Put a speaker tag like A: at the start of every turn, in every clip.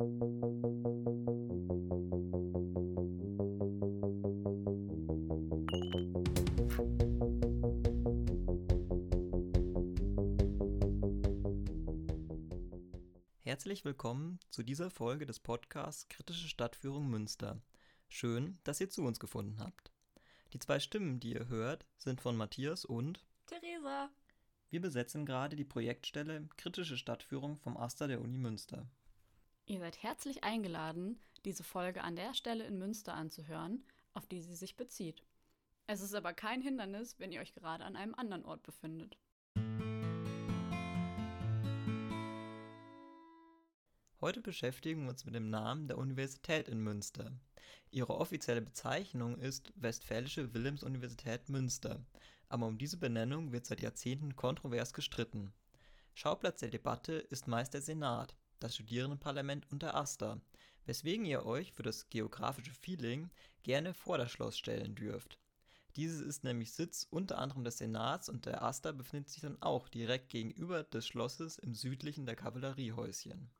A: Herzlich willkommen zu dieser Folge des Podcasts Kritische Stadtführung Münster. Schön, dass ihr zu uns gefunden habt. Die zwei Stimmen, die ihr hört, sind von Matthias und
B: Theresa.
A: Wir besetzen gerade die Projektstelle Kritische Stadtführung vom Aster der Uni Münster.
B: Ihr seid herzlich eingeladen, diese Folge an der Stelle in Münster anzuhören, auf die sie sich bezieht. Es ist aber kein Hindernis, wenn ihr euch gerade an einem anderen Ort befindet.
A: Heute beschäftigen wir uns mit dem Namen der Universität in Münster. Ihre offizielle Bezeichnung ist Westfälische Wilhelms-Universität Münster, aber um diese Benennung wird seit Jahrzehnten kontrovers gestritten. Schauplatz der Debatte ist meist der Senat, das Studierendenparlament und der AStA, weswegen ihr euch für das geografische Feeling gerne vor das Schloss stellen dürft. Dieses ist nämlich Sitz unter anderem des Senats und der AStA befindet sich dann auch direkt gegenüber des Schlosses im südlichen der Kavalleriehäuschen.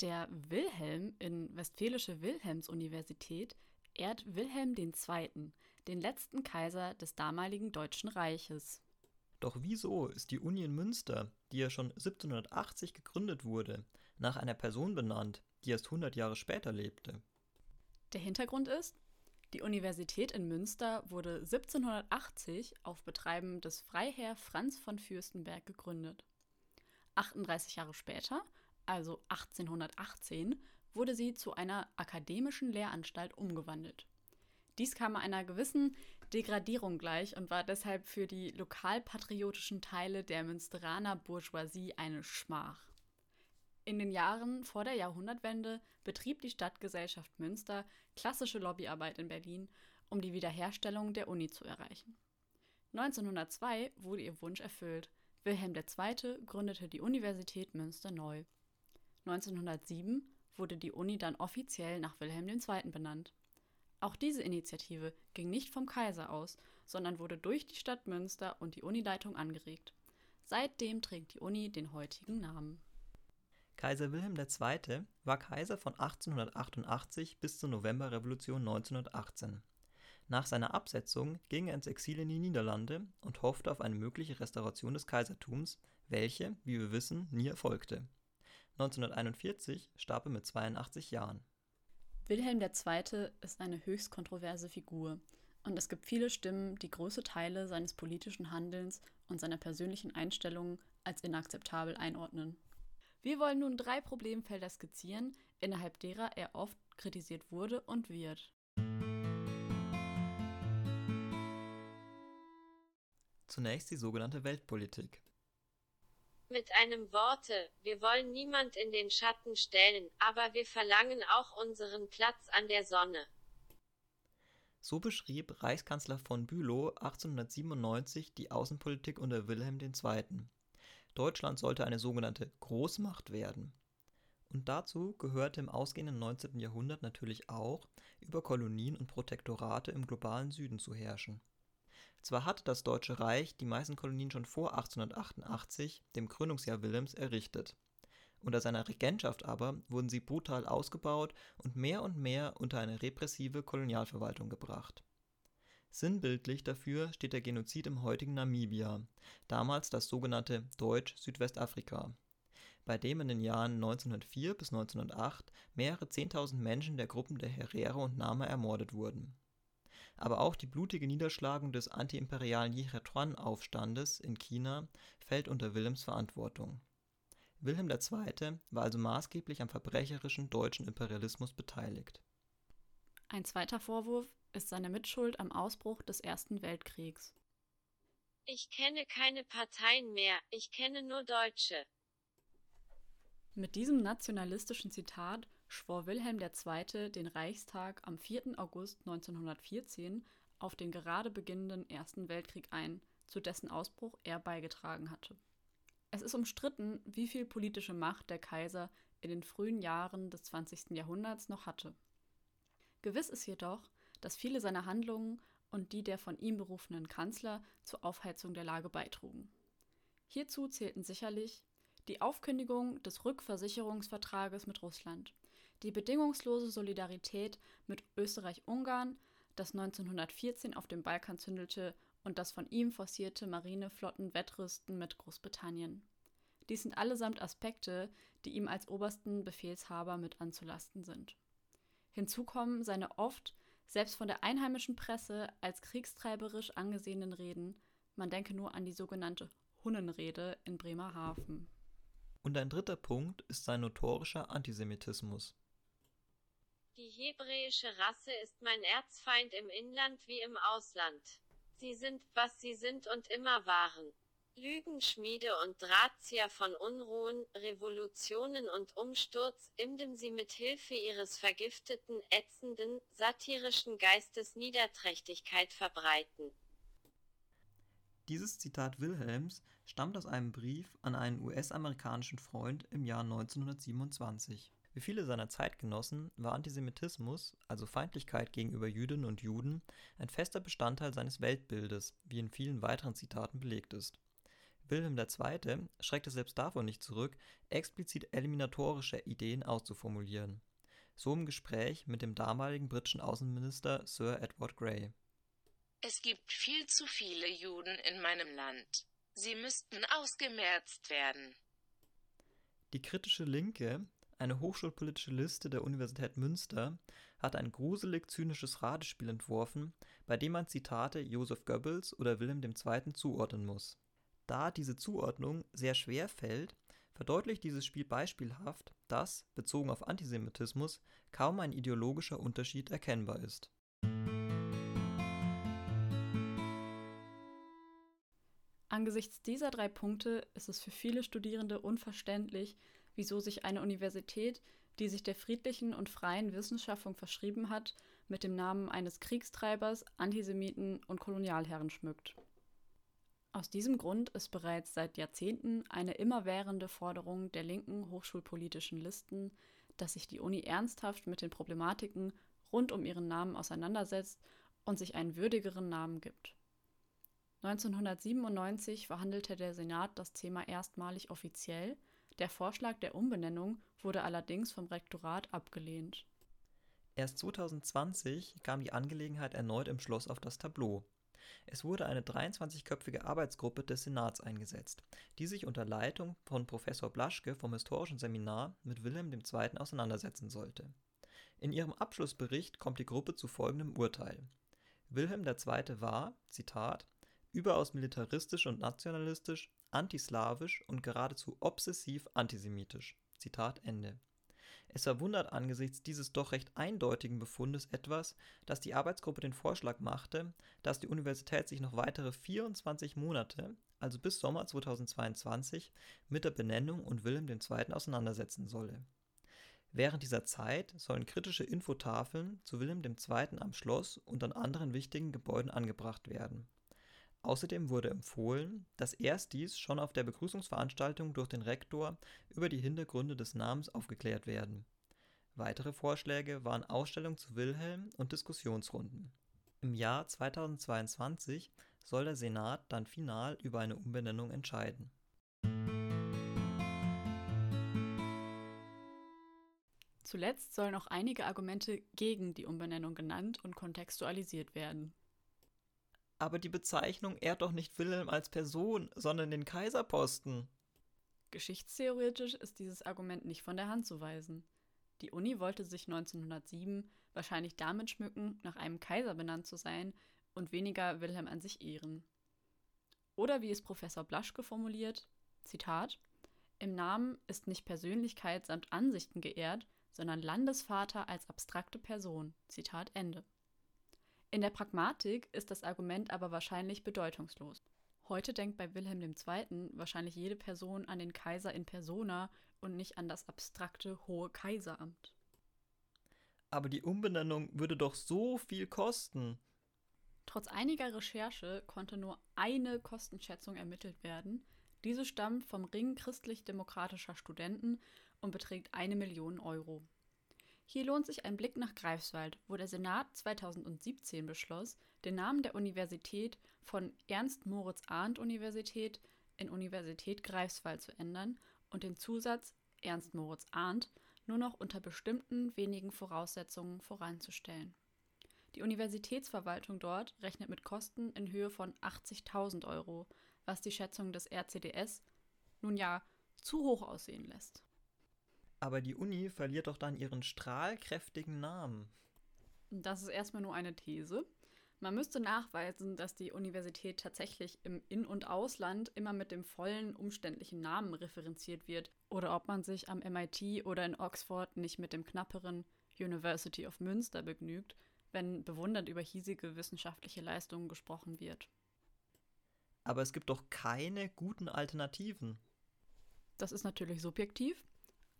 B: Der Wilhelm in Westfälische Wilhelms-Universität ehrt Wilhelm II., den letzten Kaiser des damaligen Deutschen Reiches.
A: Doch wieso ist die Uni in Münster, die ja schon 1780 gegründet wurde, nach einer Person benannt, die erst 100 Jahre später lebte?
B: Der Hintergrund ist, die Universität in Münster wurde 1780 auf Betreiben des Freiherr Franz von Fürstenberg gegründet. 38 Jahre später also 1818, wurde sie zu einer akademischen Lehranstalt umgewandelt. Dies kam einer gewissen Degradierung gleich und war deshalb für die lokalpatriotischen Teile der Münsteraner Bourgeoisie eine Schmach. In den Jahren vor der Jahrhundertwende betrieb die Stadtgesellschaft Münster klassische Lobbyarbeit in Berlin, um die Wiederherstellung der Uni zu erreichen. 1902 wurde ihr Wunsch erfüllt. Wilhelm II. gründete die Universität Münster neu 1907 wurde die Uni dann offiziell nach Wilhelm II. benannt. Auch diese Initiative ging nicht vom Kaiser aus, sondern wurde durch die Stadt Münster und die Unileitung angeregt. Seitdem trägt die Uni den heutigen Namen.
A: Kaiser Wilhelm II. war Kaiser von 1888 bis zur Novemberrevolution 1918. Nach seiner Absetzung ging er ins Exil in die Niederlande und hoffte auf eine mögliche Restauration des Kaisertums, welche, wie wir wissen, nie erfolgte. 1941 starb er mit 82 Jahren.
B: Wilhelm II. ist eine höchst kontroverse Figur und es gibt viele Stimmen, die große Teile seines politischen Handelns und seiner persönlichen Einstellungen als inakzeptabel einordnen. Wir wollen nun drei Problemfelder skizzieren, innerhalb derer er oft kritisiert wurde und wird.
A: Zunächst die sogenannte Weltpolitik.
C: Mit einem Worte, wir wollen niemand in den Schatten stellen, aber wir verlangen auch unseren Platz an der Sonne.
A: So beschrieb Reichskanzler von Bülow 1897 die Außenpolitik unter Wilhelm II. Deutschland sollte eine sogenannte Großmacht werden. Und dazu gehörte im ausgehenden 19. Jahrhundert natürlich auch, über Kolonien und Protektorate im globalen Süden zu herrschen. Zwar hatte das Deutsche Reich die meisten Kolonien schon vor 1888, dem Gründungsjahr Wilhelms, errichtet. Unter seiner Regentschaft aber wurden sie brutal ausgebaut und mehr und mehr unter eine repressive Kolonialverwaltung gebracht. Sinnbildlich dafür steht der Genozid im heutigen Namibia, damals das sogenannte Deutsch-Südwestafrika, bei dem in den Jahren 1904 bis 1908 mehrere Zehntausend Menschen der Gruppen der Herero und Nama ermordet wurden aber auch die blutige Niederschlagung des antiimperialen Yihetuan-Aufstandes in China fällt unter Wilhelms Verantwortung. Wilhelm II. war also maßgeblich am verbrecherischen deutschen Imperialismus beteiligt.
B: Ein zweiter Vorwurf ist seine Mitschuld am Ausbruch des Ersten Weltkriegs.
C: Ich kenne keine Parteien mehr, ich kenne nur Deutsche.
B: Mit diesem nationalistischen Zitat schwor Wilhelm II. den Reichstag am 4. August 1914 auf den gerade beginnenden Ersten Weltkrieg ein, zu dessen Ausbruch er beigetragen hatte. Es ist umstritten, wie viel politische Macht der Kaiser in den frühen Jahren des 20. Jahrhunderts noch hatte. Gewiss ist jedoch, dass viele seiner Handlungen und die der von ihm berufenen Kanzler zur Aufheizung der Lage beitrugen. Hierzu zählten sicherlich die Aufkündigung des Rückversicherungsvertrages mit Russland, Die bedingungslose Solidarität mit Österreich-Ungarn, das 1914 auf dem Balkan zündelte und das von ihm forcierte Marineflottenwettrüsten mit Großbritannien. Dies sind allesamt Aspekte, die ihm als obersten Befehlshaber mit anzulasten sind. Hinzu kommen seine oft, selbst von der einheimischen Presse, als kriegstreiberisch angesehenen Reden, man denke nur an die sogenannte Hunnenrede in Bremerhaven.
A: Und ein dritter Punkt ist sein notorischer Antisemitismus.
C: Die hebräische Rasse ist mein Erzfeind im Inland wie im Ausland. Sie sind, was sie sind und immer waren. Lügenschmiede und Drahtzieher von Unruhen, Revolutionen und Umsturz, indem sie mit Hilfe ihres vergifteten, ätzenden, satirischen Geistes Niederträchtigkeit verbreiten.
A: Dieses Zitat Wilhelms stammt aus einem Brief an einen US-amerikanischen Freund im Jahr 1927. Wie viele seiner Zeitgenossen war Antisemitismus, also Feindlichkeit gegenüber Jüdinnen und Juden, ein fester Bestandteil seines Weltbildes, wie in vielen weiteren Zitaten belegt ist. Wilhelm II. schreckte selbst davon nicht zurück, explizit eliminatorische Ideen auszuformulieren. So im Gespräch mit dem damaligen britischen Außenminister Sir Edward Grey.
D: Es gibt viel zu viele Juden in meinem Land. Sie müssten ausgemerzt werden.
A: Die kritische Linke, eine hochschulpolitische Liste der Universität Münster, hat ein gruselig zynisches Ratespiel entworfen, bei dem man Zitate Joseph Goebbels oder Wilhelm II. zuordnen muss. Da diese Zuordnung sehr schwer fällt, verdeutlicht dieses Spiel beispielhaft, dass, bezogen auf Antisemitismus, kaum ein ideologischer Unterschied erkennbar ist.
B: Angesichts dieser drei Punkte ist es für viele Studierende unverständlich, wieso sich eine Universität, die sich der friedlichen und freien Wissenschaftung verschrieben hat, mit dem Namen eines Kriegstreibers, Antisemiten und Kolonialherren schmückt. Aus diesem Grund ist bereits seit Jahrzehnten eine immerwährende Forderung der linken hochschulpolitischen Listen, dass sich die Uni ernsthaft mit den Problematiken rund um ihren Namen auseinandersetzt und sich einen würdigeren Namen gibt. 1997 verhandelte der Senat das Thema erstmalig offiziell, der Vorschlag der Umbenennung wurde allerdings vom Rektorat abgelehnt.
A: Erst 2020 kam die Angelegenheit erneut im Schloss auf das Tableau. Es wurde eine 23-köpfige Arbeitsgruppe des Senats eingesetzt, die sich unter Leitung von Professor Blaschke vom Historischen Seminar mit Wilhelm II. auseinandersetzen sollte. In ihrem Abschlussbericht kommt die Gruppe zu folgendem Urteil: Wilhelm II. war, Zitat, überaus militaristisch und nationalistisch, antislawisch und geradezu obsessiv antisemitisch. Zitat Ende es verwundert angesichts dieses doch recht eindeutigen Befundes etwas, dass die Arbeitsgruppe den Vorschlag machte, dass die Universität sich noch weitere 24 Monate, also bis Sommer 2022, mit der Benennung und Wilhelm II. auseinandersetzen solle. Während dieser Zeit sollen kritische Infotafeln zu Wilhelm II. am Schloss und an anderen wichtigen Gebäuden angebracht werden. Außerdem wurde empfohlen, dass erst dies schon auf der Begrüßungsveranstaltung durch den Rektor über die Hintergründe des Namens aufgeklärt werden. Weitere Vorschläge waren Ausstellungen zu Wilhelm und Diskussionsrunden. Im Jahr 2022 soll der Senat dann final über eine Umbenennung entscheiden.
B: Zuletzt sollen auch einige Argumente gegen die Umbenennung genannt und kontextualisiert werden.
A: Aber die Bezeichnung ehrt doch nicht Wilhelm als Person, sondern den Kaiserposten.
B: Geschichtstheoretisch ist dieses Argument nicht von der Hand zu weisen. Die Uni wollte sich 1907 wahrscheinlich damit schmücken, nach einem Kaiser benannt zu sein und weniger Wilhelm an sich ehren. Oder wie es Professor Blaschke formuliert, Zitat, im Namen ist nicht Persönlichkeit samt Ansichten geehrt, sondern Landesvater als abstrakte Person. Zitat Ende. In der Pragmatik ist das Argument aber wahrscheinlich bedeutungslos. Heute denkt bei Wilhelm II. wahrscheinlich jede Person an den Kaiser in persona und nicht an das abstrakte hohe Kaiseramt.
A: Aber die Umbenennung würde doch so viel kosten.
B: Trotz einiger Recherche konnte nur eine Kostenschätzung ermittelt werden. Diese stammt vom Ring christlich-demokratischer Studenten und beträgt eine Million Euro. Hier lohnt sich ein Blick nach Greifswald, wo der Senat 2017 beschloss, den Namen der Universität von Ernst-Moritz-Arndt-Universität in Universität Greifswald zu ändern und den Zusatz Ernst-Moritz-Arndt nur noch unter bestimmten wenigen Voraussetzungen voranzustellen. Die Universitätsverwaltung dort rechnet mit Kosten in Höhe von 80.000 Euro, was die Schätzung des RCDS nun ja zu hoch aussehen lässt.
A: Aber die Uni verliert doch dann ihren strahlkräftigen Namen.
B: Das ist erstmal nur eine These. Man müsste nachweisen, dass die Universität tatsächlich im In- und Ausland immer mit dem vollen, umständlichen Namen referenziert wird oder ob man sich am MIT oder in Oxford nicht mit dem knapperen University of Münster begnügt, wenn bewundernd über hiesige wissenschaftliche Leistungen gesprochen wird.
A: Aber es gibt doch keine guten Alternativen.
B: Das ist natürlich subjektiv,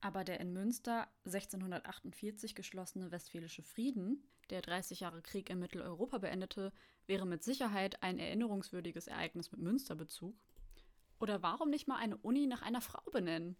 B: aber der in Münster 1648 geschlossene Westfälische Frieden, der 30 Jahre Krieg in Mitteleuropa beendete, wäre mit Sicherheit ein erinnerungswürdiges Ereignis mit Münsterbezug. Oder warum nicht mal eine Uni nach einer Frau benennen?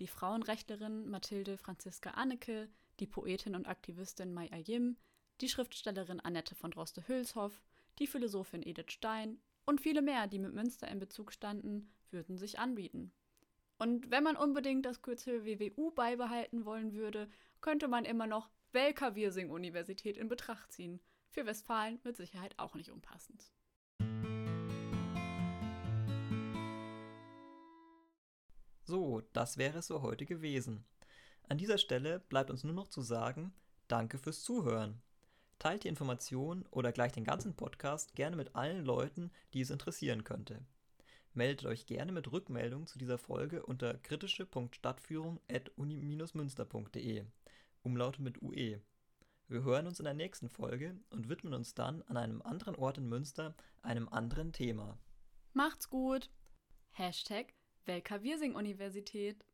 B: Die Frauenrechtlerin Mathilde Franziska Anneke, die Poetin und Aktivistin Mai Ayim, die Schriftstellerin Annette von Droste-Hülshoff, die Philosophin Edith Stein und viele mehr, die mit Münster in Bezug standen, würden sich anbieten. Und wenn man unbedingt das Kürzel WWU beibehalten wollen würde, könnte man immer noch Welker-Wirsing-Universität in Betracht ziehen. Für Westfalen mit Sicherheit auch nicht unpassend.
A: So, das wäre es so heute gewesen. An dieser Stelle bleibt uns nur noch zu sagen, danke fürs Zuhören. Teilt die Information oder gleich den ganzen Podcast gerne mit allen Leuten, die es interessieren könnte. Meldet euch gerne mit Rückmeldungen zu dieser Folge unter kritische.stadtführung.uni-münster.de. Umlaute mit UE. Wir hören uns in der nächsten Folge und widmen uns dann an einem anderen Ort in Münster einem anderen Thema.
B: Macht's gut! Hashtag Welker Wirsing Universität.